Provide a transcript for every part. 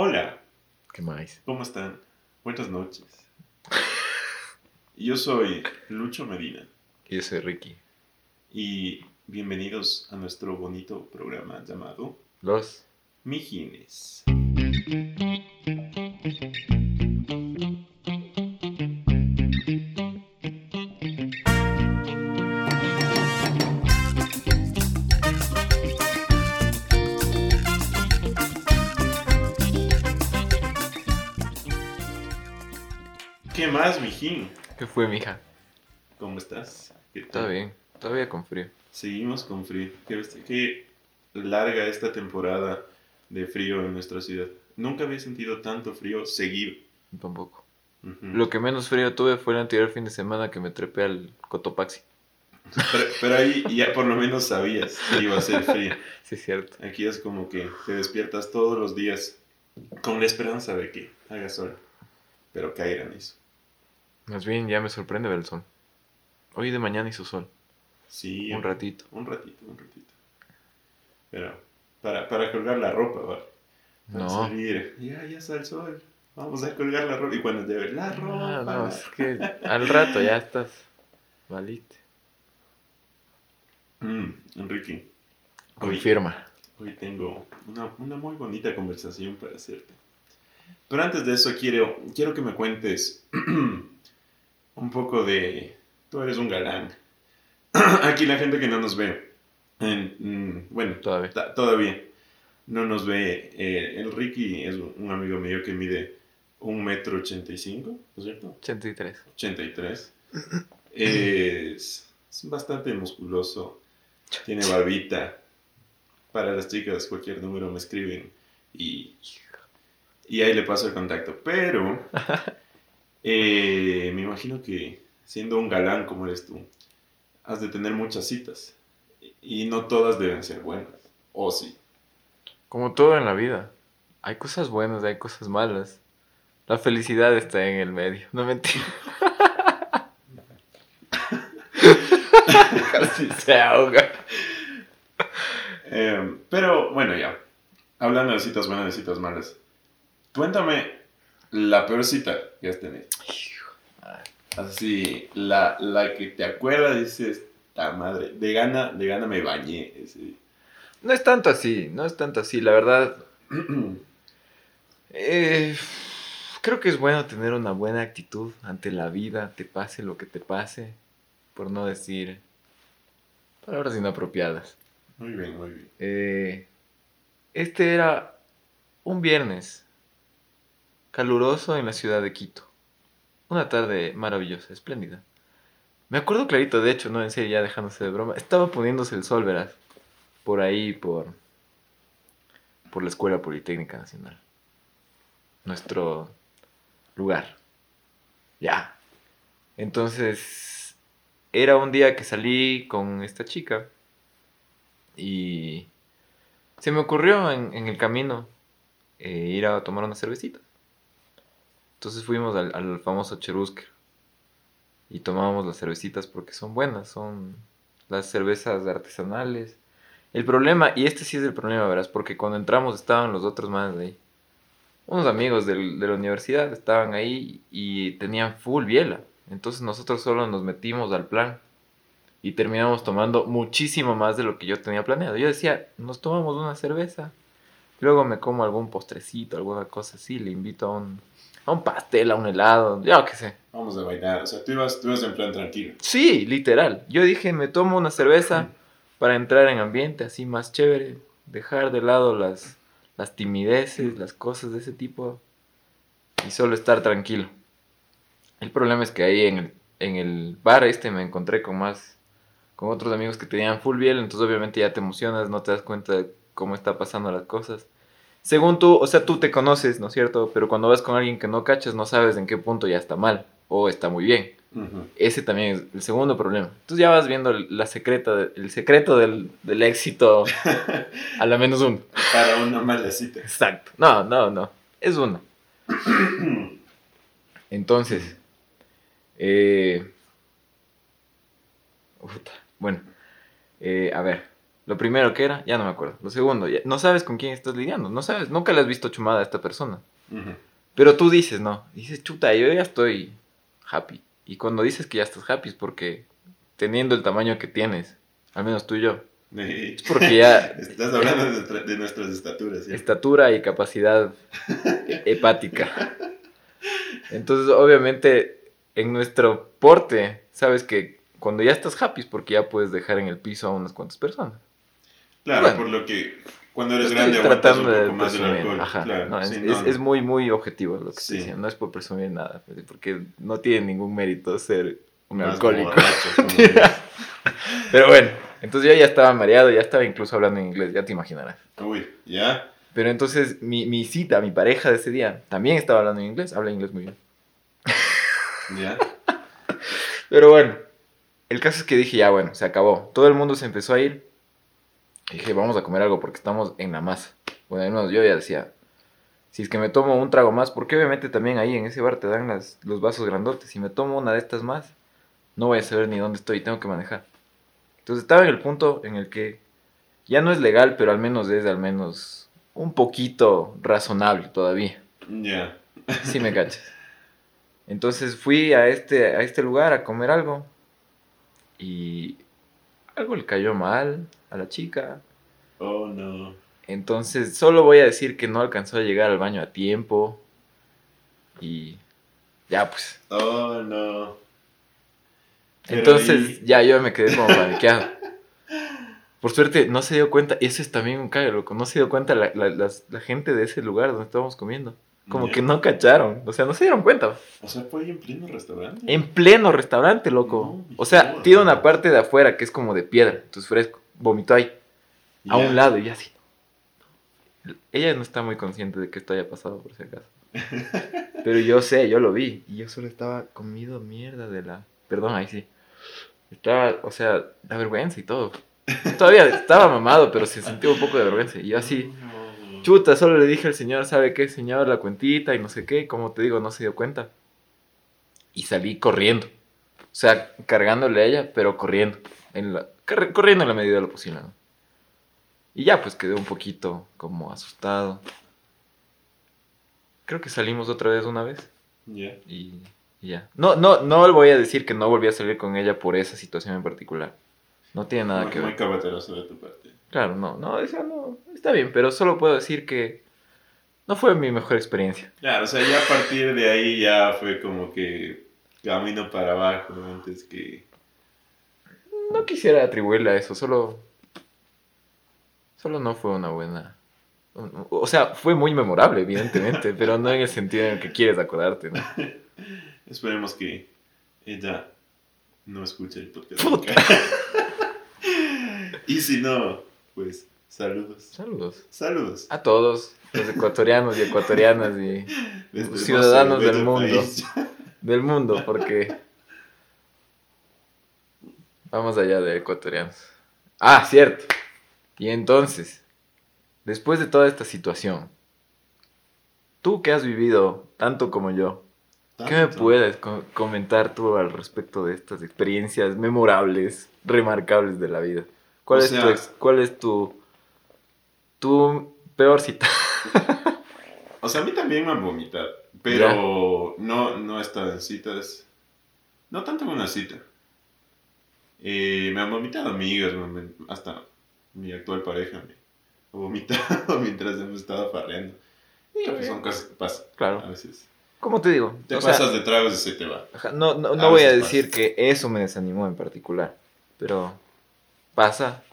Hola, ¿Qué más? ¿cómo están? Buenas noches. Yo soy Lucho Medina Yo soy Ricky. y bienvenidos a nuestro bonito programa llamado Los. Mijines. Mijín? ¿Qué fue, mija? ¿Cómo estás? ¿Qué tal? Está bien. Todavía con frío. Seguimos con frío. Qué, qué larga esta temporada de frío en nuestra ciudad. Nunca había sentido tanto frío seguido. Tampoco. Ujú. Lo que menos frío tuve fue el anterior fin de semana que me trepé al Cotopaxi. Pero, pero ahí ya por lo menos sabías que iba a ser frío. Sí, es cierto. Aquí es como que te despiertas todos los días con la esperanza de que haga sol. Pero caiga eso. Más bien ya me sorprende ver el sol. Hoy de mañana hizo sol. Sí, Un ratito. Un ratito, un ratito. Pero para, para colgar la ropa, ¿vale? Para No. salir, ya, ya está el sol. Vamos a colgar la ropa. Y cuando te ve la ropa. Ah, no, es que al rato ya estás. Valite. Mm, Enrique, hoy, Confirma. hoy tengo una, una muy bonita conversación para hacerte. Pero antes de eso quiero, quiero que me cuentes un poco de... Tú eres un galán. Aquí la gente que no nos ve, en- mm, bueno, Todavía. todavía no nos ve. eh, el Ricky es un amigo mío que mide un metro ochenta y cinco, ¿no es cierto? 83. 83. Es, es bastante musculoso. Tiene barbita. Para las chicas, cualquier número me escriben y, y ahí le paso el contacto. Pero eh, me imagino que siendo un galán como eres tú, has de tener muchas citas. Y no todas deben ser buenas. O sí. Como todo en la vida. Hay cosas buenas, hay cosas malas. La felicidad está en el medio. No mentira. Casi se ahoga. Eh, pero bueno, ya. Hablando de citas buenas y citas malas. Cuéntame la peor cita que has tenido. Así, la, la que te acuerdas dices, ta madre, de gana, de gana me bañé ese día". No es tanto así, no es tanto así. La verdad, eh, creo que es bueno tener una buena actitud ante la vida, te pase lo que te pase, por no decir palabras inapropiadas. Muy bien, muy bien. Eh, este era un viernes caluroso en la ciudad de Quito. Una tarde maravillosa, espléndida. Me acuerdo clarito, de hecho, no en serio, ya dejándose de broma. Estaba poniéndose el sol, verás. Por ahí, por. por la Escuela Politécnica Nacional. Nuestro lugar. Ya. Entonces. Era un día que salí con esta chica. Y. Se me ocurrió en, el camino eh, ir a tomar una cervecita. Entonces fuimos al, al famoso Cherusker. Y tomábamos las cervecitas porque son buenas, son las cervezas artesanales. El problema, y este sí es el problema, verás, porque cuando entramos estaban los otros más de ahí. Unos amigos del- de la universidad estaban ahí y tenían full biela. Entonces nosotros solo nos metimos al plan y terminamos tomando muchísimo más de lo que yo tenía planeado. Yo decía, nos tomamos una cerveza, luego me como algún postrecito, alguna cosa así, le invito a un, a un pastel, a un helado, yo qué sé. Vamos a bailar. O sea, tú ibas, tú ibas en plan tranquilo. Sí, literal. Yo dije, me tomo una cerveza para entrar en ambiente así más chévere, dejar de lado las, las timideces, las cosas de ese tipo y solo estar tranquilo. El problema es que ahí en el, en el bar este me encontré con más, con otros amigos que tenían full biel, entonces obviamente ya te emocionas, no te das cuenta de cómo está pasando las cosas. Según tú, o sea, tú te conoces, ¿no es cierto? Pero cuando vas con alguien que no cachas, no sabes en qué punto ya está mal o está muy bien. Ese también es el segundo problema. Entonces ya vas viendo la secreta, el secreto del, del éxito a la menos uno. Para una mala cita. Exacto. No, no, no. Es uno. Entonces, eh, bueno, eh, a ver, Lo primero que era, ya no me acuerdo. Lo segundo, ya- no sabes con quién estás lidiando. No sabes, nunca le has visto chumada a esta persona. Ujú. Pero tú dices, no. Dices, chuta, yo ya estoy happy. Y cuando dices que ya estás happy es porque teniendo el tamaño que tienes, al menos tú y yo, es porque ya Estás hablando de, nuestra- de nuestras estaturas, ¿sí? estatura y capacidad hepática. Entonces, obviamente, en nuestro porte, sabes que cuando ya estás happy es porque ya puedes dejar en el piso a unas cuantas personas. Claro, Bueno. por lo que cuando eres grande aguantas un tratando de poco más del presumir. alcohol. Ajá, claro, no, es, sí, es- no, es muy, muy objetivo lo que Sí. estoy diciendo. No es por presumir nada, pues, porque no tiene ningún mérito ser un más alcohólico. borracho. Pero bueno, entonces yo ya estaba mareado, ya estaba incluso hablando en inglés, ya te imaginarás. Uy, ¿ya? Pero entonces mi, mi cita, mi pareja de ese día, también estaba hablando en inglés, habla inglés muy bien. ¿Ya? Pero bueno, el caso es que dije, ya bueno, se acabó. Todo el mundo se empezó a ir. Y dije, vamos a comer algo porque estamos en la masa. Bueno, al menos yo ya decía, si es que me tomo un trago más, porque obviamente también ahí en ese bar te dan las, los vasos grandotes. Si me tomo una de estas más, no voy a saber ni dónde estoy, tengo que manejar. Entonces estaba en el punto en el que ya no es legal, pero al menos es al menos un poquito razonable todavía. Ya. Sí me cachas. Entonces fui a este, a este lugar a comer algo y algo le cayó mal a la chica. Oh, no. Entonces solo voy a decir que no alcanzó a llegar al baño a tiempo y ya pues. Oh, no. Pero Entonces ya yo me quedé como paniqueado. Por suerte no se dio cuenta, eso es también un cague, loco, no se dio cuenta la, la gente de ese lugar donde estábamos comiendo. Como que no cacharon, o sea, no se dieron cuenta. O sea, fue ahí en pleno restaurante. En pleno restaurante, loco. No, o sea, tiene una parte de afuera que es como de piedra, entonces fresco. Vomitó ahí, a un lado, y así. Ella no está muy consciente de que esto haya pasado, por si acaso. Pero yo sé, yo lo vi. Y yo solo estaba comido mierda de la. Perdón, ahí sí. Estaba, o sea, la vergüenza y todo. Todavía estaba mamado, pero se sintió un poco de vergüenza. Y yo así. Chuta, solo le dije al señor, ¿sabe qué, señor? La cuentita y no sé qué. Como te digo, no se dio cuenta. Y salí corriendo. O sea, cargándole a ella, pero corriendo. En la, corri- corriendo en la medida de lo posible. ¿no? Y ya, pues quedé un poquito como asustado. Creo que salimos otra vez una vez. Ya. Y, y ya. No, no, no le voy a decir que no volví a salir con ella por esa situación en particular. No tiene nada Muy- que Muy ver. cabateroso de tu parte. Claro, no, no, esa no. Está bien, pero solo puedo decir que no fue mi mejor experiencia. Claro, o sea, ya a partir de ahí ya fue como que camino para abajo antes que... No quisiera atribuirle a eso, solo. Solo no fue una buena. O sea, fue muy memorable, evidentemente, pero no en el sentido en el que quieres acordarte, ¿no? Esperemos que ella no escuche el podcast. Y si no, pues saludos. Saludos. Saludos. A todos, los ecuatorianos y ecuatorianas y Desde Ciudadanos del mundo. país. del mundo, porque vamos allá de ecuatorianos. Ah, cierto. Y entonces, después de toda esta situación, tú que has vivido tanto como yo, ¿qué me puedes co- comentar tú al respecto de estas experiencias memorables, remarcables de la vida? ¿Cuál O es tu ex- cuál es tu tu peor cita? O sea, a mí también me han vomitado, pero no, no he estado en citas. No tanto en una cita. Eh, me han vomitado amigas, hasta mi actual pareja me ha vomitado mientras hemos estado farreando. Y pues son cosas que pasan a Claro. veces. ¿Cómo te digo? Te O sea, pasas de tragos y se te va. No, no, A no voy a decir pasa. que eso me desanimó en particular, pero pasa.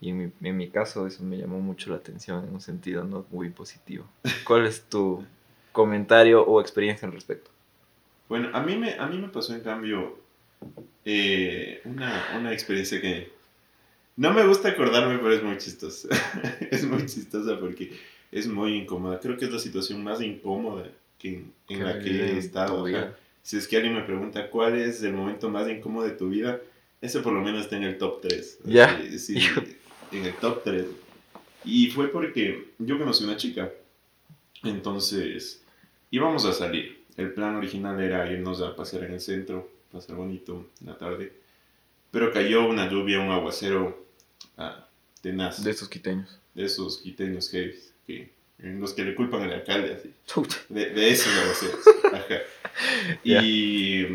Y en mi, en mi caso eso me llamó mucho la atención en un sentido no muy positivo. ¿Cuál es tu comentario o experiencia al respecto? Bueno, a mí me, a mí me pasó en cambio eh, una, una experiencia que no me gusta acordarme, pero es muy chistosa. es muy chistosa porque es muy incómoda. Creo que es la situación más incómoda que, en la que he estado. Si es que alguien me pregunta cuál es el momento más incómodo de tu vida, ese por lo menos está en el top 3. Ya. Sí, en el top 3. Y fue porque yo conocí una chica. Entonces, íbamos a salir. El plan original era irnos a pasear en el centro, pasar bonito en la tarde. Pero cayó una lluvia, un aguacero ah, tenaz. De estos quiteños. De esos quiteños heavy, que, los que le culpan al alcalde, así. De, de esos aguaceros. Ajá. Y,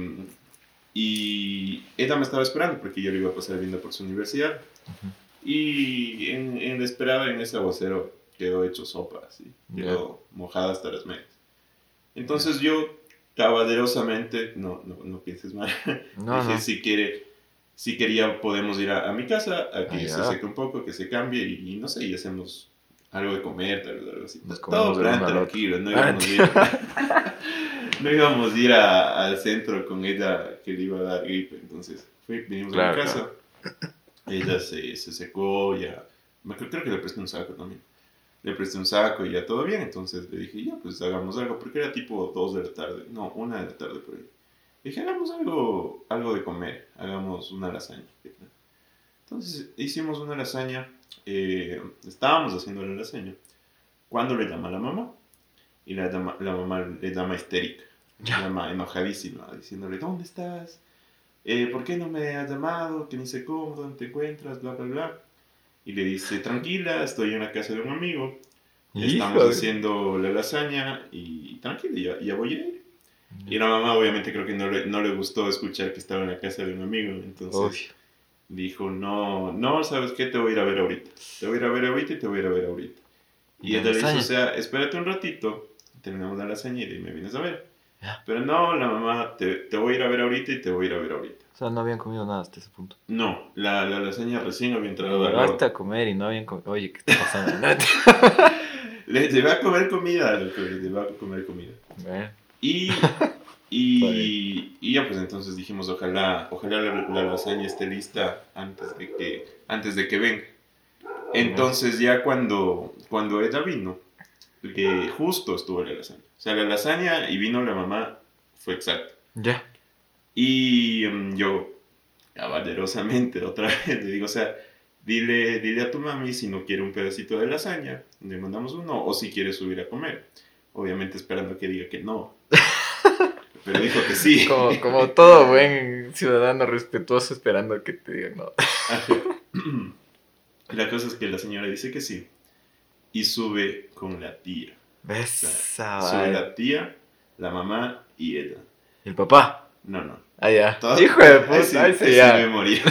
y ella me estaba esperando porque yo le iba a pasar viendo por su universidad. Ujú. Y en, en la esperada, en ese aguacero, quedó hecho sopa, así. Quedó mojada hasta las medias. Entonces yo, caballerosamente, no, no, no pienses mal, No, dije, no. si quiere, si quería, podemos ir a, a mi casa, a que Ah, se ya. seque un poco, que se cambie y, y no sé, y hacemos algo de comer, tal vez, algo así. Nos Todo plan tranquilo, no Ah, íbamos ir, no íbamos a ir a- al centro con ella que le iba a dar gripe, entonces fui, vinimos a Claro, mi casa, ella se, se secó, ya, me creo, creo que le presté un saco también. Le presté un saco y ya todo bien, entonces le dije, ya, pues hagamos algo, porque era tipo 2 de la tarde, no, 1 de la tarde por ahí. Dije, hagamos algo, algo de comer, hagamos una lasaña. Entonces hicimos una lasaña, eh, estábamos haciendo la lasaña, cuando le llama la mamá, y la, llama- la mamá le llama histérica, le Ya. llama enojadísima, diciéndole, ¿dónde estás? Eh, ¿Por qué no me has llamado? Que ni sé cómo, dónde te encuentras, bla, bla, bla. Y le dice, tranquila, estoy en la casa de un amigo, estamos Hijo de- haciendo la lasaña y tranquila, ya, ya voy a ir. Y la mamá obviamente creo que no le, no le gustó escuchar que estaba en la casa de un amigo, entonces dijo, no, no, ¿sabes qué? Te voy a ir a ver ahorita. Te voy a ir a ver ahorita y te voy a ir a ver ahorita. Y ¿Y la ella le dice, o sea, espérate un ratito, terminamos la lasaña y me vienes a ver. Pero no, la mamá, te, te voy a ir a ver ahorita y te voy a ir a ver ahorita. O sea, no habían comido nada hasta ese punto. No, la, la lasaña recién había entrado horno. Basta comer y no habían comido. Oye, ¿qué está pasando? Le llevé a comer comida, loco, le llevé a comer comida. Y, y, y ya pues entonces dijimos, ojalá, ojalá la, la lasaña esté lista antes de que, antes de que venga. Entonces ya cuando, cuando ella vino, que justo estuvo la lasaña. O sea, la lasaña y vino la mamá fue exacto. Ya. Y mm, yo, caballerosamente, otra vez le digo, o sea, dile, dile a tu mami si no quiere un pedacito de lasaña, le mandamos uno, o si quiere subir a comer. Obviamente esperando que diga que no. Pero dijo que sí. Como, como todo buen ciudadano respetuoso esperando que te digan no. La cosa es que la señora dice que sí. Y sube con la tía. Besa, Sube vale. la tía, la mamá y ella. El papá. No, no. Ah, ya. Hijo de puta. Sí, me morí.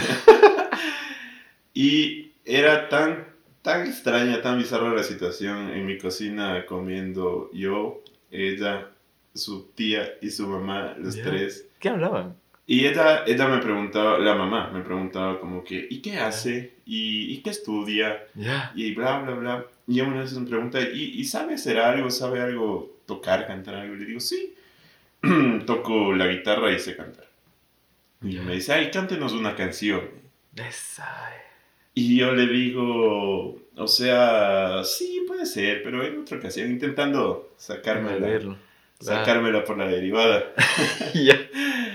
y era tan, tan extraña, tan bizarra la situación en mi cocina comiendo yo, ella, su tía y su mamá, los Ya. tres. ¿Qué hablaban? Y ella, ella me preguntaba, la mamá me preguntaba como que, ¿y qué hace? ¿Y, y qué estudia? Ya. Y bla, bla, bla. Y una vez me pregunta, ¿y, ¿y sabe hacer algo? ¿Sabe algo? ¿Tocar, cantar algo? Y le digo, sí. Toco la guitarra y sé cantar. Y Ya. me dice, ay, cántenos una canción. Besa. Y yo le digo, o sea, sí, puede ser, pero en otra ocasión, intentando sacármela, sacármela por la derivada. ya.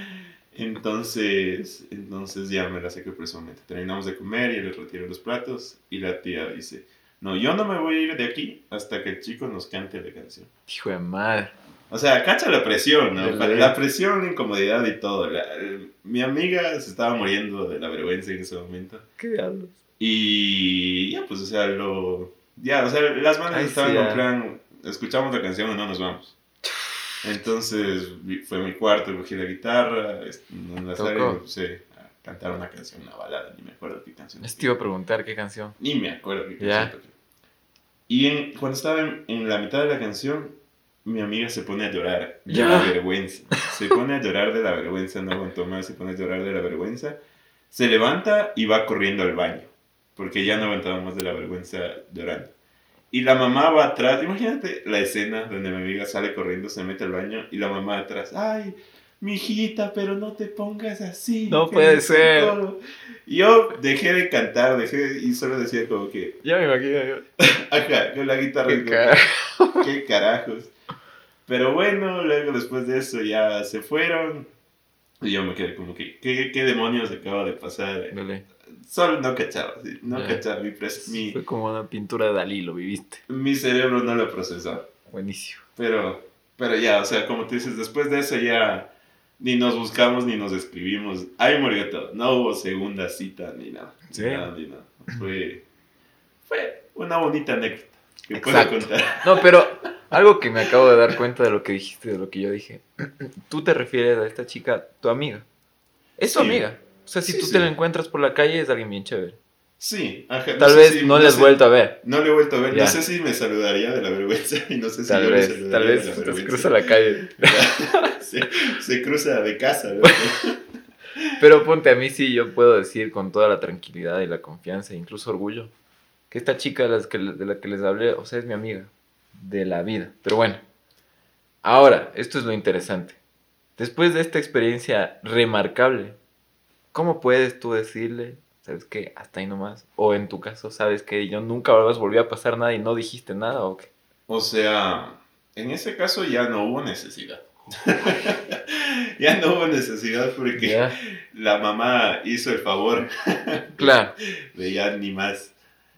Entonces, entonces ya me la saqué personalmente. Terminamos de comer y le retiro los platos y la tía dice, no, yo no me voy a ir de aquí hasta que el chico nos cante la canción. Hijo de madre. O sea, cacha la presión, ¿no? La, la presión, la incomodidad y todo. La- el- mi amiga se estaba muriendo de la vergüenza en ese momento. ¿Qué diablos? Y ya, pues, o sea, lo... Ya, o sea, las bandas Ay, estaban sí, en plan, escuchamos la canción o no nos vamos. Entonces fue mi cuarto, cogí la guitarra, en la sala y me puse a cantar una canción, una balada, ni me acuerdo qué canción. Te iba a preguntar qué canción. Ni me acuerdo qué Ya. canción. Y en- cuando estaba en, en la mitad de la canción, mi amiga se pone a llorar de Ya. la vergüenza. Se pone a llorar de la vergüenza, no aguantó más, se pone a llorar de la vergüenza. Se levanta y va corriendo al baño, porque ya no aguantaba más de la vergüenza llorando. Y la mamá va atrás, imagínate la escena donde mi amiga sale corriendo, se mete al baño y la mamá atrás, ay, mi hijita, pero no te pongas así. No puede ser. cómo". Y yo dejé de cantar, dejé de- y solo decía como que, Ya me imagino. yo. ajá, con la guitarra. Qué carajo. qué carajos. Pero bueno, luego después de eso ya se fueron. Y yo me quedé como que, ¿qué, qué demonios acaba de pasar? Dale. Solo no cachaba, sí, no cachaba. Mi, mi, Fue como una pintura de Dalí, lo viviste. mi cerebro no lo procesaba. Buenísimo. Pero, pero ya, o sea, como tú dices, después de eso ya ni nos buscamos ni nos escribimos. Ahí murió todo. No hubo segunda cita ni nada. ¿Sí? Ni nada, ni nada. Fue, fue una bonita anécdota que puedo Exacto. contar. No, pero algo que me acabo de dar cuenta de lo que dijiste, de lo que yo dije. Tú te refieres a esta chica, tu amiga. Es tu Sí. amiga. O sea, si Sí, tú sí. te la encuentras por la calle, es alguien bien chévere. Sí, ajá, Tal vez si- no le has vuelto a ver. No le he vuelto a ver. Ya. No sé si me saludaría de la vergüenza y no sé si Tal yo le vez, saludaría tal de vez la se cruza la calle. se, se cruza de casa, ¿no? Pero ponte a mí sí, yo puedo decir con toda la tranquilidad y la confianza, incluso orgullo, que esta chica de, las que, de la que les hablé, o sea, es mi amiga de la vida. Pero bueno, ahora, esto es lo interesante. Después de esta experiencia remarcable, ¿cómo puedes tú decirle, sabes qué, hasta ahí nomás? O en tu caso, sabes que yo nunca más volvió a pasar nada y no dijiste nada o qué? O sea, en ese caso ya no hubo necesidad. ya no hubo necesidad porque la mamá hizo el favor claro. de ya ni más.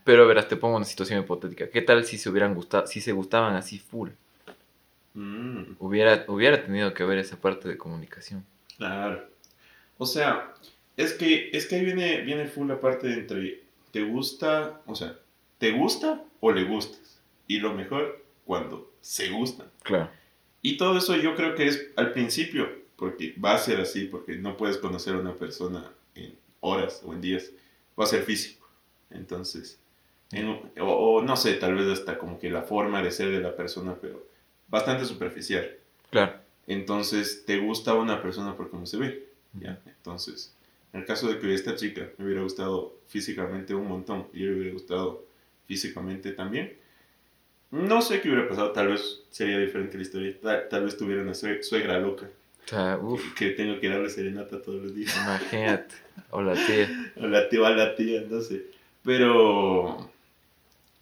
Pero verás, te pongo una situación hipotética. ¿Qué tal si se hubieran gustado, si se gustaban así full? Mm, Hubiera, hubiera tenido que haber esa parte de comunicación. claro. O sea, es que, es que ahí viene, viene full la parte de entre te gusta, o sea, te gusta o le gustas. Y lo mejor, cuando se gustan. Claro. Y todo eso yo creo que es al principio, porque va a ser así, porque no puedes conocer a una persona en horas o en días, va a ser físico. Entonces, en- o, o no sé, tal vez hasta como que la forma de ser de la persona, pero bastante superficial. Claro. Entonces, te gusta una persona por cómo se ve. ¿ya? Entonces, en el caso de que esta chica me hubiera gustado físicamente un montón y yo le hubiera gustado físicamente también, no sé qué hubiera pasado. Tal vez sería diferente la historia. Tal, tal vez tuviera una sue- suegra loca O uff, que tengo que darle serenata todos los días. imagínate. Hola, tía. O la tía, o la tía, no sé. Pero,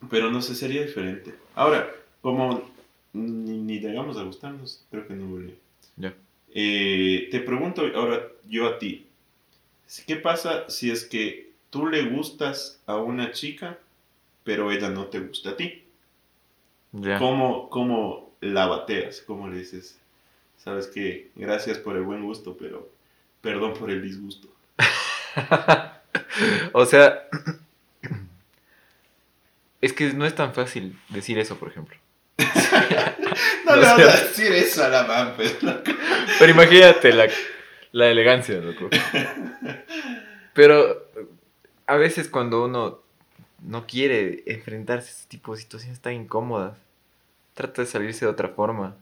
pero no sé, sería diferente. Ahora, como ni, ni llegamos a gustarnos, creo que no volví. Ya. Eh, te pregunto ahora yo a ti, ¿qué pasa si es que tú le gustas a una chica, pero ella no te gusta a ti? ¿Cómo, cómo la bateas? ¿Cómo le dices? Sabes que gracias por el buen gusto, pero perdón por el disgusto. o sea, es que no es tan fácil decir eso, por ejemplo. No No le vas a decir eso a la man, pues, loco. Pero imagínate la, la elegancia, loco. Pero a veces cuando uno no quiere enfrentarse a este tipo de situaciones tan incómodas, trata de salirse de otra forma.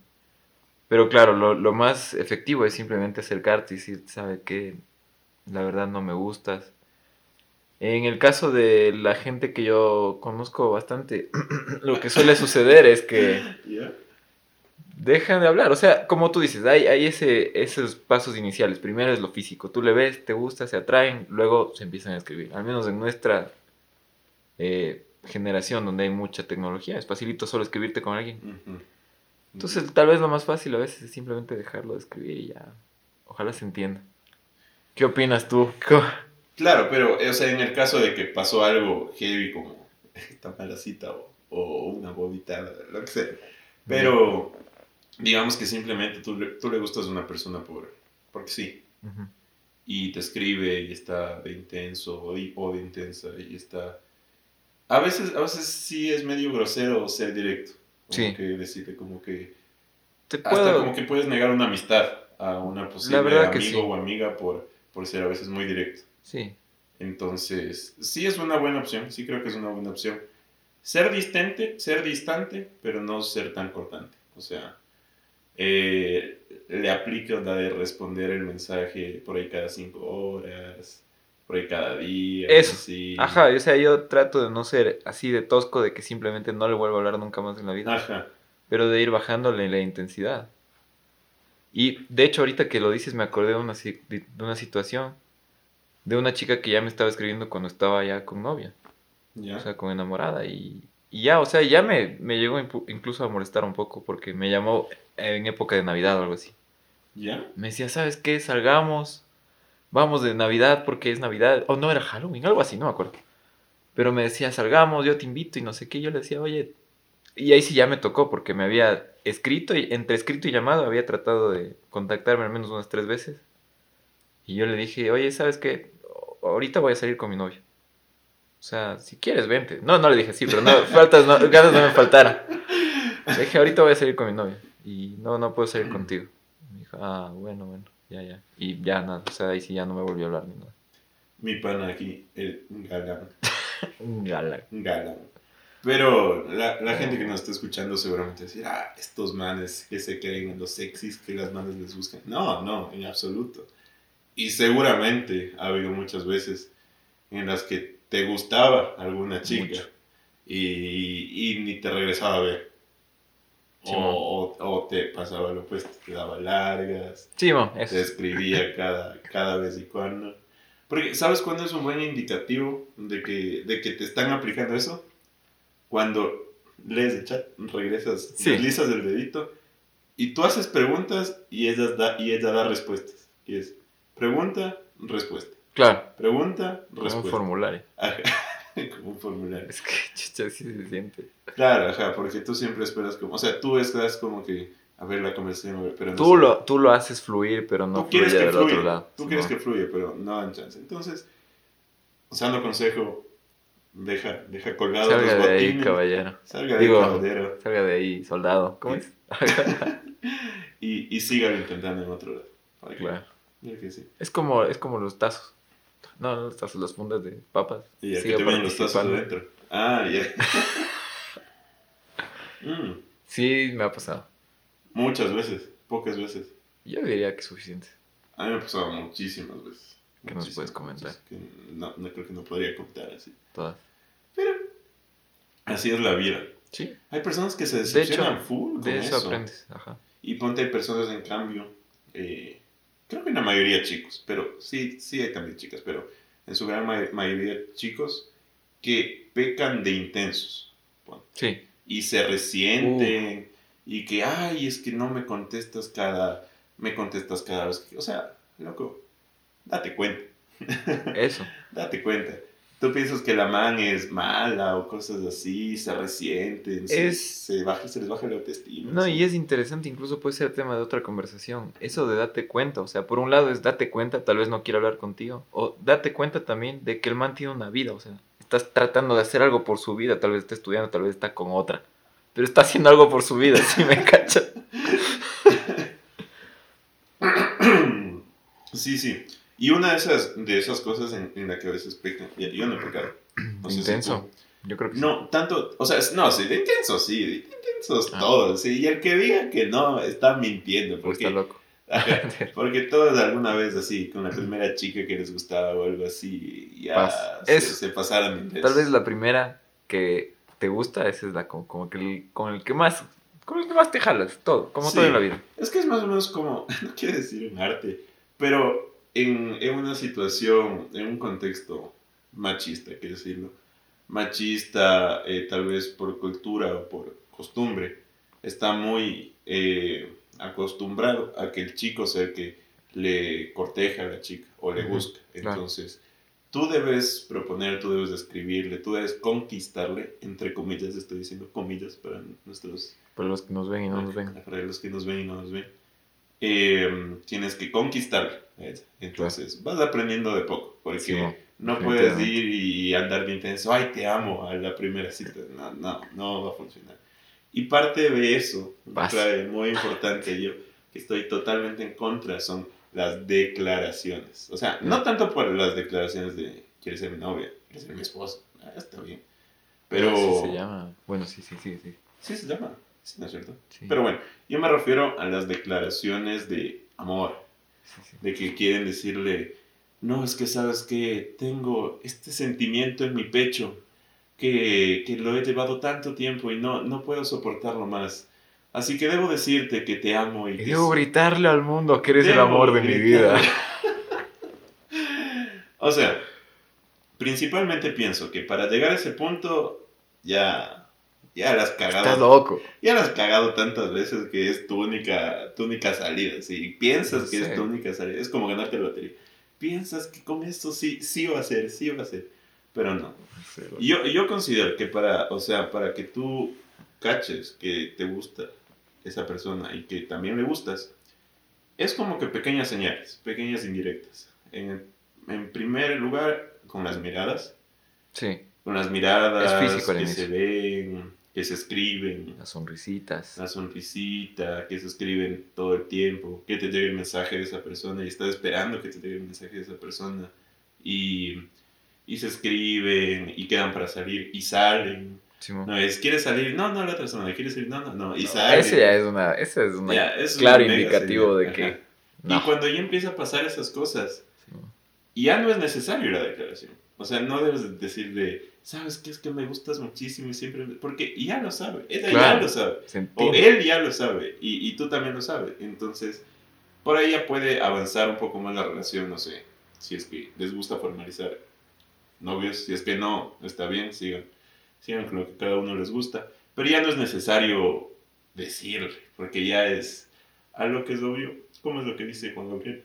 Pero claro, lo, lo más efectivo es simplemente acercarte y decir, ¿sabe qué? La verdad no me gustas. En el caso de la gente que yo conozco bastante, lo que suele suceder es que. Dejan de hablar. O sea, como tú dices, hay, hay ese, esos pasos iniciales. Primero es lo físico. Tú le ves, te gusta, se atraen, luego se empiezan a escribir. Al menos en nuestra eh, generación, donde hay mucha tecnología, es facilito solo escribirte con alguien. Entonces, tal vez lo más fácil a veces es simplemente dejarlo de escribir y ya. Ojalá se entienda. ¿Qué opinas tú? Claro, pero, o sea, en el caso de que pasó algo heavy como esta mala cita o, o una bobita, lo que sea. Pero, digamos que simplemente tú, tú le gustas a una persona por, porque sí. Ujú. y te escribe y está de intenso o de, o de intensa y está... A veces, a veces sí es medio grosero ser directo. Como Sí. que decirle como que... Te Hasta puedo... como que puedes negar una amistad a una posible verdad que amigo sí. o amiga por, por ser a veces muy directo. Sí. Entonces, sí es una buena opción, sí creo que es una buena opción. Ser distante, ser distante, pero no ser tan cortante. O sea, eh, le aplica la de responder el mensaje por ahí cada cinco horas, por ahí cada día. Eso. así. Ajá, o sea, yo trato de no ser así de tosco, de que simplemente no le vuelvo a hablar nunca más en la vida. Ajá. pero de ir bajándole la intensidad. Y de hecho, ahorita que lo dices, me acordé de una, de una situación de una chica que ya me estaba escribiendo cuando estaba ya con novia, Ya. o sea, con enamorada. Y, y ya, o sea, ya me, me llegó incluso a molestar un poco porque me llamó en época de Navidad o algo así. ¿Ya? Me decía, ¿sabes qué? Salgamos, vamos de Navidad porque es Navidad. O no era Halloween, algo así, no me acuerdo. Pero me decía, salgamos, yo te invito y no sé qué. Yo le decía, oye. Y ahí sí ya me tocó porque me había escrito y entre escrito y llamado había tratado de contactarme al menos unas tres veces. Y yo le dije, oye, ¿sabes qué? Ahorita voy a salir con mi novia. O sea, si quieres, vente. No, no le dije sí, pero no, faltas, no, ganas no me faltaran. Le dije, ahorita voy a salir con mi novia. Y no, no puedo salir contigo. Me dijo, ah, bueno, bueno, ya, ya. Y ya nada, o sea, ahí sí ya no me volvió a hablar ni nada. Mi pana aquí, el galán. Un galán. Galán. Pero la, la gente que nos está escuchando seguramente decir, ah, estos manes que se creen en los sexys que las manes les buscan. No, no, en absoluto. Y seguramente ha habido muchas veces en las que te gustaba alguna chica Mucho. y, y ni te regresaba a ver. Sí, o, o, o te pasaba lo opuesto, te daba largas, Sí, eso. te escribía cada, cada vez y cuando. Porque, ¿sabes cuándo es un buen indicativo de que, de que te están aplicando eso? Cuando lees el chat, regresas, Sí. deslizas el dedito y tú haces preguntas y ella da, y ella da respuestas. Y es pregunta, respuesta. Claro, Pregunta, como un respuesta. formulario. Ajá, como un formulario. Es que chicha así se siente. Claro, ajá, porque tú siempre esperas como, o sea, tú estás como que, a ver la conversación, pero no Tú sé. lo, tú lo haces fluir, pero no tú quieres fluye del otro lado. tú quieres que fluya, pero no dan chance. Entonces, usando consejo, deja, deja colgados Salga los de ahí, botines, caballero. salga de Digo- ahí, caballero, Salga de ahí, soldado. ¿Cómo es? y, y sígalo intentando en otro lado. Para que- Claro. que sí. Es como, es como los tazos. No, no tazos, las fundas de papas. Y aquí Siga te los tazos adentro. Ah, ya. Mm, Sí, me ha pasado. muchas veces, pocas veces. Yo diría que es suficiente. A mí me ha pasado muchísimas veces. ¿Qué nos Muchísimas puedes comentar? que no, no creo que no podría contar así. Todas. Pero así es la vida. Sí, Hay personas que se De hecho, decepcionan full con de eso, eso. aprendes. Ajá. Y ponte hay personas en cambio, eh, creo que la mayoría chicos, pero sí, sí hay también chicas, pero en su gran ma- mayoría chicos que pecan de intensos. Sí, Y se resienten y que, ay, es que no me contestas cada, me contestas cada vez que, o sea, loco, date cuenta, eso. date cuenta. Tú piensas que la man es mala o cosas así, se resienten, se, Es- se, baja, se les baja la autoestima. No, y es interesante, incluso puede ser tema de otra conversación. Eso de date cuenta, o sea, por un lado es date cuenta, tal vez no quiero hablar contigo, o date cuenta también de que el man tiene una vida, o sea, estás tratando de hacer algo por su vida, tal vez está estudiando, tal vez está con otra, pero está haciendo algo por su vida, si me cacha. Sí, sí. Y una de esas, de esas cosas en, en la que a veces pecan, y yo no he pecado. No si Intenso. Yo creo que sí. No, tanto, o sea, no, sí, de intenso, sí, de intensos Ah. todos, sí. Y el que diga que no, está mintiendo, porque, está loco. Porque todos alguna vez así, con la primera chica que les gustaba o algo así, ya se, Eso. se pasaron intensos. Tal vez la primera que te gusta, esa es la como, como que el- con el que más, con el que más te jalas, todo, como Sí. todo en la vida. Es que es más o menos como, no quiero decir en arte, pero en, en una situación, en un contexto machista, hay que decirlo. Machista, eh, tal vez por cultura o por costumbre, está muy eh, acostumbrado a que el chico sea el que le corteja a la chica o le Ujú, busca. claro. Entonces, tú debes proponer, tú debes escribirle, tú debes conquistarle, entre comillas, estoy diciendo comillas para nuestros Para los que nos ven y no nos ven. para los que nos ven y no nos ven. Eh, tienes que conquistar. Entonces, vas aprendiendo de poco. Porque Sí, no puedes ir y andar de intenso. Ay, te amo a la primera cita. No, no, no va a funcionar. Y parte de eso, muy importante, yo que estoy totalmente en contra, son las declaraciones. O sea, no Ya. tanto por las declaraciones de quieres ser mi novia, quieres ser mi esposa. Ah, está bien. Pero. Así se llama. Bueno, sí, sí, sí, sí. Sí, se llama. Sí, ¿no es cierto? sí. Pero bueno, yo me refiero a las declaraciones de amor, Sí, sí. de que quieren decirle, no, es que sabes que tengo este sentimiento en mi pecho, que, que lo he llevado tanto tiempo y no, no puedo soportarlo más. Así que debo decirte que te amo y, Y debo gritarle al mundo que eres el debo amor de mi gritar". vida. o sea, principalmente pienso que para llegar a ese punto ya, ya las cagado. Estás loco. Ya lo has cagado tantas veces que es tu única, tu única salida. Si piensas No que sé. es tu única salida, es como ganarte la lotería. Piensas que con esto sí, sí va a ser, sí va a ser. Pero no. Sí. Yo, yo considero que para, o sea, para que tú caches que te gusta esa persona y que también le gustas, es como que pequeñas señales, pequeñas indirectas. En, en primer lugar, con las miradas. Sí. con las miradas Es que se ven, que se escriben, Las sonrisitas. la sonrisita, que se escriben todo el tiempo, que te llegue el mensaje de esa persona y estás esperando que te llegue el mensaje de esa persona y, y se escriben y quedan para salir y salen. Simón. No es, ¿quieres salir? No, no, la otra persona, ¿quieres salir? No, no, no, y No, salen. ese ya es una, ese es es claro una indicativo señal, de que ajá. no. Y cuando ya empieza a pasar esas cosas, Simón. ya no es necesario la declaración. O sea, no debes de decirle, ¿sabes qué? Es que me gustas muchísimo y siempre... me-". Porque ya lo sabe, ella Claro. ya lo sabe. O él ya lo sabe y, y tú también lo sabes. Entonces, por ahí ya puede avanzar un poco más la relación, no sé, si es que les gusta formalizar novios, si es que no, está bien, sigan, sigan con lo que cada uno les gusta. Pero ya no es necesario decirle, porque ya es algo que es obvio. ¿Cómo es lo que dice Juan Gabriel?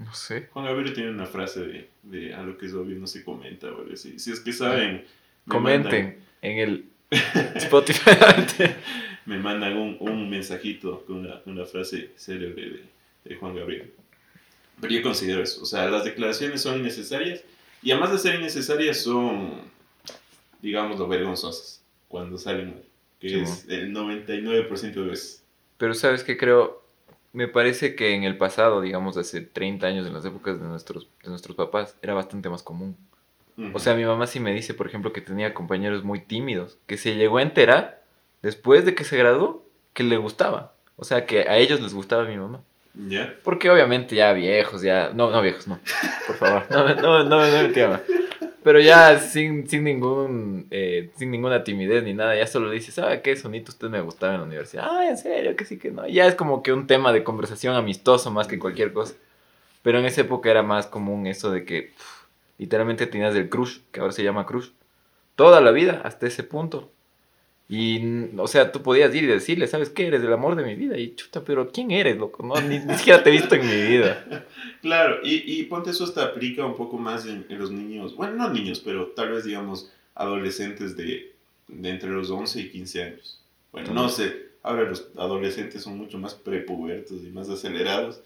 No sé. Juan Gabriel tiene una frase de, de algo que es obvio no se comenta algo así. Si es que saben, me Comenten en el Spotify. mandan, me mandan un, un mensajito con una, una frase célebre de, de Juan Gabriel. Pero yo considero eso. O sea, las declaraciones son innecesarias y además de ser innecesarias son, digámoslo, vergonzosas cuando salen mal. Que Sí, es el 99% de veces. Pero sabes que creo, me parece que en el pasado, digamos hace 30 años, en las épocas de nuestros, de nuestros papás, era bastante más común. O sea, mi mamá sí me dice, por ejemplo, que tenía compañeros muy tímidos, que se llegó a enterar después de que se graduó que le gustaba. O sea, que a ellos les gustaba mi mamá. ¿Ya? Porque obviamente ya viejos, ya... No, no viejos, no. Por favor, no, me- no, no, no me entiendan. Pero ya sin, sin, ningún, eh, sin ninguna timidez ni nada, ya solo dices, ¿sabe qué sonito usted me gustaba en la universidad? Ay, en serio, que sí, que no. Ya es como que un tema de conversación amistoso más que cualquier cosa. Pero en esa época era más común eso de que pf, literalmente tenías el crush, que ahora se llama crush, toda la vida hasta ese punto. Y, o sea, tú podías ir y decirle, ¿sabes qué? Eres el amor de mi vida. Y chuta, pero ¿quién eres, loco? No, ni, ni siquiera te he visto en mi vida. Claro, y, y ponte eso hasta aplica un poco más en, en los niños, bueno, no niños, pero tal vez digamos adolescentes de, de entre los 11 y 15 años. Bueno, no sé, ahora los adolescentes son mucho más prepubertos y más acelerados,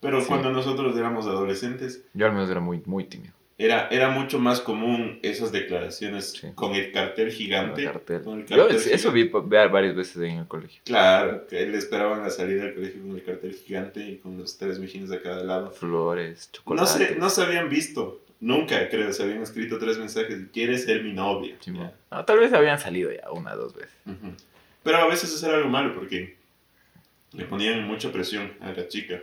pero Sí. cuando nosotros éramos adolescentes Yo al menos era muy, muy tímido. Era, era mucho más común esas declaraciones Sí. con el cartel gigante. Con el cartel. con el Yo cartel es- eso vi varias veces en el colegio. Claro, que le esperaban la salida del colegio con el cartel gigante y con los tres mejines a cada lado. Flores, No chocolate. se, no se habían visto, nunca creo, se habían escrito tres mensajes, ¿quieres ser mi novia? Ya. No, tal vez habían salido ya una dos veces. Ujú. Pero a veces eso era algo malo porque le ponían mucha presión a la chica.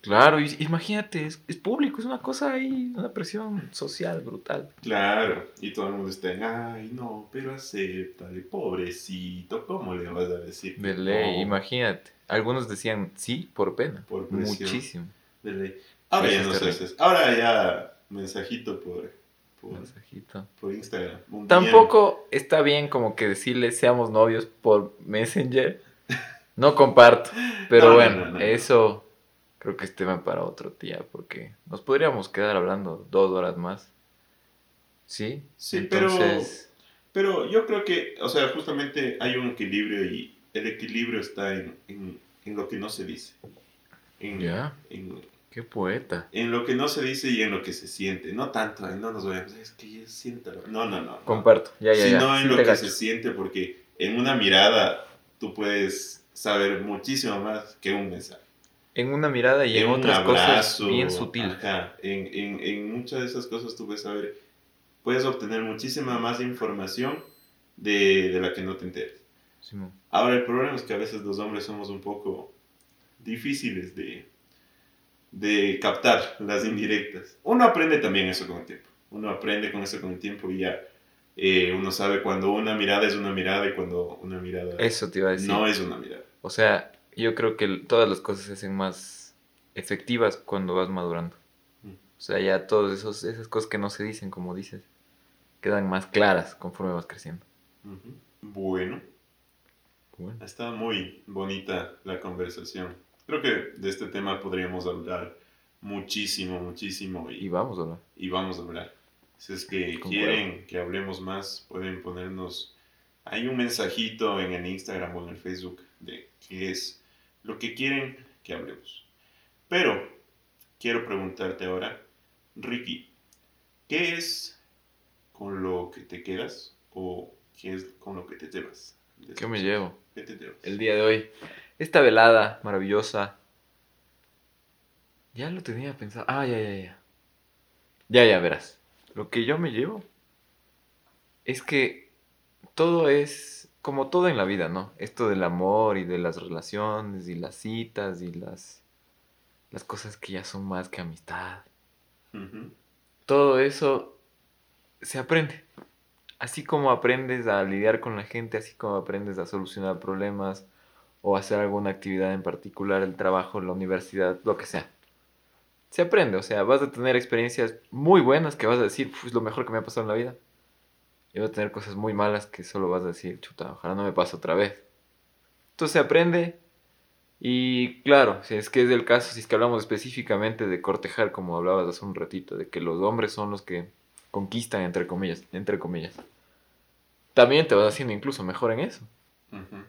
Claro, y, imagínate, es, es público, es una cosa ahí, una presión social brutal. Claro, y todo el mundo está en, ay no, pero acéptale, pobrecito, ¿cómo le vas a decir? De ley, no?". imagínate. Algunos decían sí por pena. Por presión. Muchísimo. De ley. Ahora ya no se. Ahora ya mensajito por, por, Mensajito. por Instagram. Un Tampoco está bien como que decirle seamos novios por Messenger. No comparto. Pero No, no, bueno, no, no, no. eso creo que es tema para otro día. Porque nos podríamos quedar hablando dos horas más. ¿Sí? Sí, pero- Entonces, Pero yo creo que, o sea, justamente hay un equilibrio y el equilibrio está en, en, en lo que no se dice. En, Ya. en, qué poeta. en lo que no se dice y en lo que se siente. No tanto, en no nos vayamos, es que ya siéntalo. No, no, no. Comparto. Ya, ya, ya. Sino en Sí lo que se siente, porque en una mirada tú puedes saber muchísimo más que un mensaje. En una mirada y en, un otras abrazo, cosas bien sutiles. ajá, en, en, en muchas de esas cosas tú puedes saber, puedes obtener muchísima más información de, de la que no te enteras. Simón. Ahora el problema es que a veces los hombres somos un poco difíciles de, de captar las indirectas. Uno aprende también eso con el tiempo. Uno aprende con eso con el tiempo y ya eh, uno sabe cuando una mirada es una mirada y cuando una mirada Eso te iba a decir. no es una mirada. O sea, yo creo que todas las cosas se hacen más efectivas cuando vas madurando. Mm. O sea, ya todas esas cosas que no se dicen, como dices, quedan más claras conforme vas creciendo. Bueno. Bueno, estado muy bonita la conversación. Creo que de este tema podríamos hablar muchísimo, muchísimo y y, vamos a hablar. y vamos a hablar. Si es que Concuerdo. quieren que hablemos más, pueden ponernos hay un mensajito en el Instagram o en el Facebook de qué es lo que quieren que hablemos. Pero quiero preguntarte ahora, Ricky, ¿qué es con lo que te quedas o qué es con lo que te llevas? ¿Qué me llevo? ¿Qué te llevas? El día de hoy. Esta velada maravillosa. Ya lo tenía pensado. Ah, ya, ya, ya. Ya, ya, verás. Lo que yo me llevo es que todo es como todo en la vida, ¿no? Esto del amor y de las relaciones y las citas y las, las cosas que ya son más que amistad. Ujú. Todo eso se aprende. Así como aprendes a lidiar con la gente, así como aprendes a solucionar problemas o hacer alguna actividad en particular, el trabajo, la universidad, lo que sea. Se aprende, o sea, vas a tener experiencias muy buenas que vas a decir, "Uf, es lo mejor que me ha pasado en la vida. Y vas a tener cosas muy malas que solo vas a decir, chuta, ojalá no me pase otra vez. Entonces se aprende y claro, si es que es el caso, si es que hablamos específicamente de cortejar, como hablabas hace un ratito, de que los hombres son los que conquistan, entre comillas, entre comillas. También te vas haciendo incluso mejor en eso. Ujú.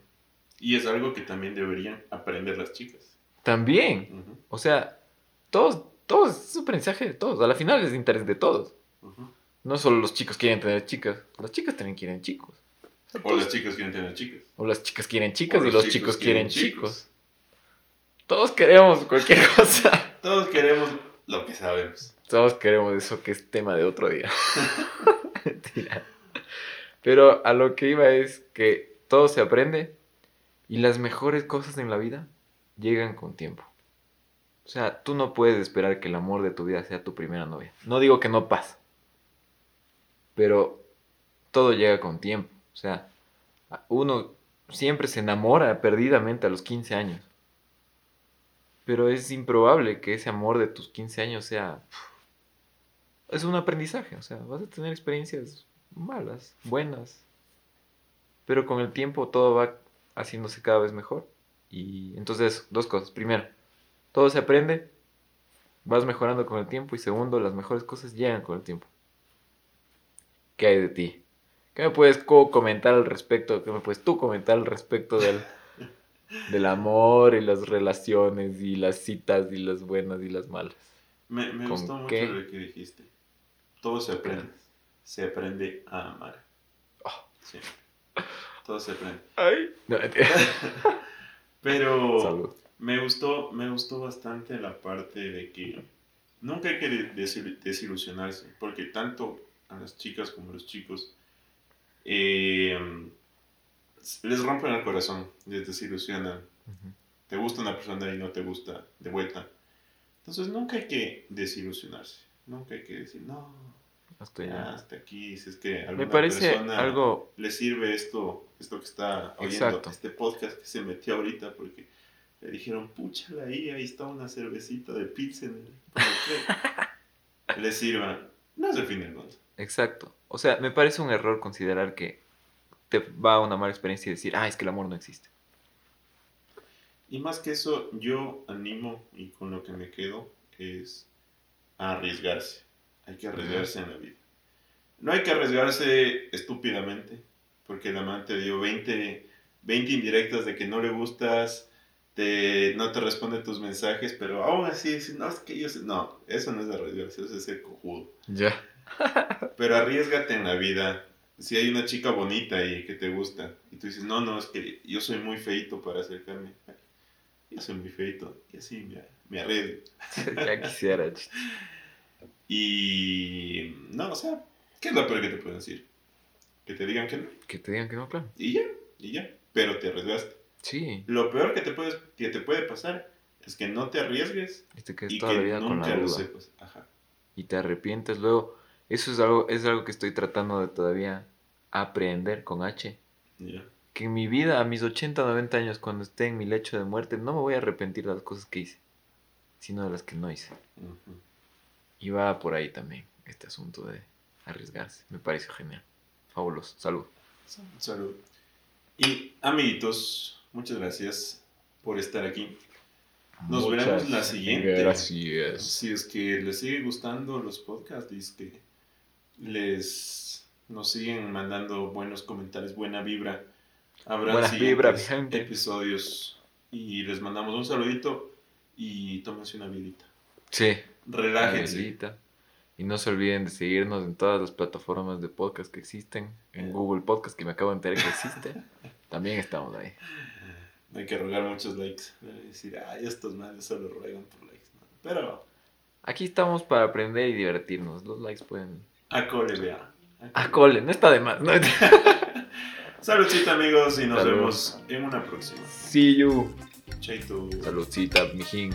Y es algo que también deberían aprender las chicas. También, Ujú, o sea, todos, todos, es aprendizaje de todos. A la final es de interés de todos. ujú. No solo los chicos quieren tener chicas, las chicas también quieren chicos. O las chicas quieren tener chicas. o las chicas quieren chicas O y los chicos chicos quieren quieren chicos. Todos queremos cualquier cosa. Todos queremos lo que sabemos. Todos queremos eso que es tema de otro día. Mentira. Pero a lo que iba es que todo se aprende y las mejores cosas en la vida llegan con tiempo. O sea, tú no puedes esperar que el amor de tu vida sea tu primera novia. No digo que no pasa. Pero todo llega con tiempo. O sea, uno siempre se enamora perdidamente a los 15 años. Pero es improbable que ese amor de tus 15 años sea... Es un aprendizaje, o sea, vas a tener experiencias malas, buenas. Pero con el tiempo todo va haciéndose cada vez mejor. Y entonces, dos cosas. Primero, todo se aprende, vas mejorando con el tiempo. Y segundo, las mejores cosas llegan con el tiempo. ¿Qué hay de ti? ¿Qué me puedes co- comentar al respecto? ¿Qué me puedes tú comentar al respecto del, del amor y las relaciones y las citas y las buenas y las malas? Me, me ¿Con gustó mucho qué? lo que dijiste. Todo se aprende. Se aprende a amar. Oh. Sí. Todo se aprende. Ay. No. Pero Salud. me gustó, me gustó bastante la parte de que nunca hay que de- desil- desilusionarse, porque tanto a las chicas como a los chicos eh, les rompen el corazón, les desilusionan. Te gusta una persona y no te gusta de vuelta. Entonces nunca hay que desilusionarse. Nunca hay que decir, no, Hasta ya, hasta aquí. Si es que a Me parece persona algo le sirve esto, esto que está oyendo, Exacto. este podcast que se metió ahorita porque le dijeron, púchala ahí, ahí está una cervecita de pizza en el... en el- le sirva. No es el fin del mundo. Exacto. O sea, me parece un error considerar que te va a una mala experiencia y decir, ah, es que el amor no existe. Y más que eso, yo animo y con lo que me quedo es a arriesgarse. Hay que arriesgarse en la vida. No hay que arriesgarse estúpidamente, porque el amante dio 20, 20 indirectas de que no le gustas, te, no te responde tus mensajes, pero aún así, no, es que yo sé-". No, eso no es arriesgarse, eso es ser cojudo. Ya. Pero arriesgate en la vida. Si hay una chica bonita y que te gusta, y tú dices, no, no, es que yo soy muy feito para acercarme. Yo soy muy feito, y así me, me arriesgo. ya quisiera. Y no, o sea, ¿qué es lo peor que te pueden decir? Que te digan que no. Que te digan que no, claro. Y ya, y ya. Pero te arriesgaste. Sí. Lo peor que te, puedes, que te puede pasar es que no te arriesgues Y te y toda la que vida con nunca la lo duda. sepas. Ajá. Y te arrepientes luego. Eso es algo, es algo que estoy tratando de todavía aprender con H. Que en mi vida, a mis 80, 90 años, cuando esté en mi lecho de muerte, no me voy a arrepentir de las cosas que hice, sino de las que no hice. Y va por ahí también este asunto de arriesgarse. Me pareció genial. Fabuloso. Salud. Salud. Y amiguitos, muchas gracias por estar aquí. Nos veremos la siguiente. Gracias. Si es que les sigue gustando los podcasts que les nos siguen mandando buenos comentarios, buena vibra. Habrá Buena siguientes vibra, gente. episodios y les mandamos un saludito y tómense una vidita. Sí. Relájense. Y no se olviden de seguirnos en todas las plataformas de podcast que existen. En Google Podcast, que me acabo de enterar que existe. También estamos ahí. No hay que rogar muchos likes. decir, ay, estos males solo ruegan por likes. Pero. Aquí estamos para aprender y divertirnos. Los likes pueden. A cole, vea. A cole, no está de más. ¿no? Saludcita, amigos, y nos vemos en una próxima. See you. Chaito. Saludcita, mijín.